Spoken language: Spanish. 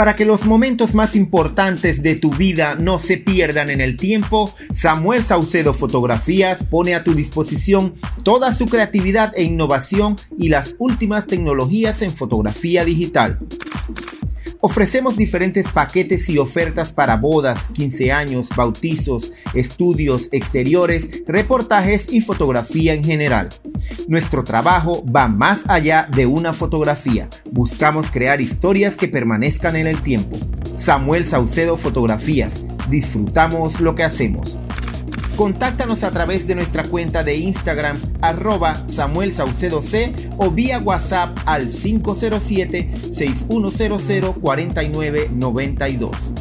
Para que los momentos más importantes de tu vida no se pierdan en el tiempo, Samuel Saucedo Fotografías pone a tu disposición toda su creatividad e innovación y las últimas tecnologías en fotografía digital. Ofrecemos diferentes paquetes y ofertas para bodas, 15 años, bautizos, estudios, exteriores, reportajes y fotografía en general. Nuestro trabajo va más allá de una fotografía. Buscamos crear historias que permanezcan en el tiempo. Samuel Saucedo Fotografías. Disfrutamos lo que hacemos. Contáctanos a través de nuestra cuenta de Instagram arroba Samuel Saucedo C o vía WhatsApp al 507-6100-4992.